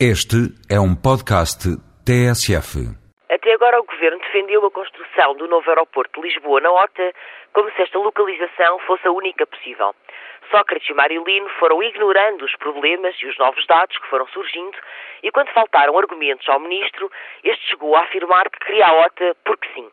Este é um podcast TSF. Até agora o Governo defendeu a construção do novo aeroporto de Lisboa na Horta como se esta localização fosse a única possível. Sócrates e Marilino foram ignorando os problemas e os novos dados que foram surgindo e quando faltaram argumentos ao Ministro, este chegou a afirmar que queria a OTA porque sim.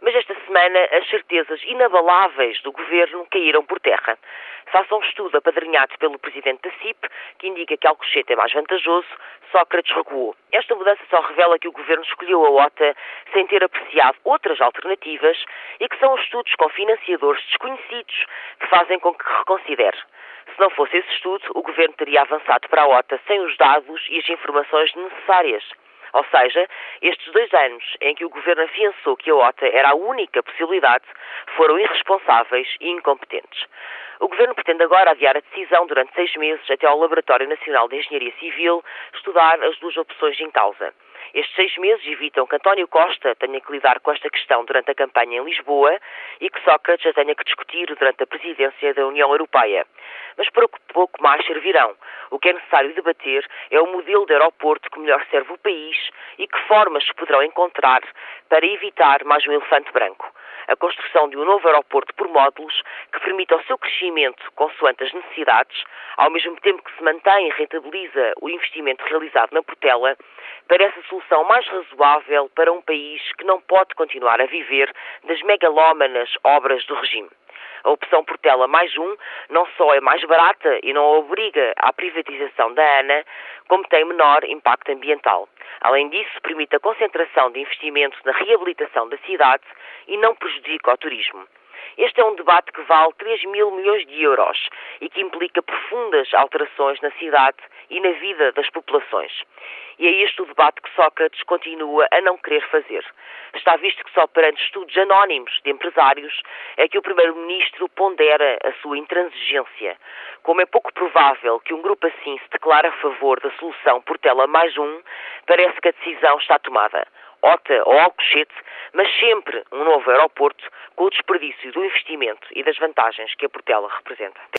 Mas esta semana as certezas inabaláveis do governo caíram por terra. Faça um estudo apadrinhado pelo presidente da CIP, que indica que Alcochete é mais vantajoso, Sócrates recuou. Esta mudança só revela que o governo escolheu a OTA sem ter apreciado outras alternativas e que são os estudos com financiadores desconhecidos que fazem com que reconsidere. Se não fosse esse estudo, o governo teria avançado para a OTA sem os dados e as informações necessárias. Ou seja, estes dois anos em que o governo afiançou que a OTA era a única possibilidade foram irresponsáveis e incompetentes. O governo pretende agora adiar a decisão durante seis meses até ao Laboratório Nacional de Engenharia Civil estudar as duas opções em causa. Estes seis meses evitam que António Costa tenha que lidar com esta questão durante a campanha em Lisboa e que Sócrates a tenha que discutir durante a presidência da União Europeia. Mas pouco, pouco mais servirão. O que é necessário debater é o modelo de aeroporto que melhor serve o país e que formas se poderão encontrar para evitar mais um elefante branco a construção de um novo aeroporto por módulos que permita o seu crescimento consoante as necessidades, ao mesmo tempo que se mantém e rentabiliza o investimento realizado na Portela, parece a solução mais razoável para um país que não pode continuar a viver das megalómanas obras do regime. A opção Portela mais um não só é mais barata e não obriga à privatização da ANA, como tem menor impacto ambiental. Além disso, permite a concentração de investimentos na reabilitação da cidade e não prejudica o turismo. Este é um debate que vale 3 mil milhões de euros e que implica profundas alterações na cidade e na vida das populações. E é este o debate que Sócrates continua a não querer fazer. Está visto que só perante estudos anónimos de empresários é que o Primeiro-Ministro pondera a sua intransigência. Como é pouco provável que um grupo assim se declare a favor da solução por tela mais um, parece que a decisão está tomada. OTA ou Alcochete, mas sempre um novo aeroporto com o desperdício do investimento e das vantagens que a Portela representa.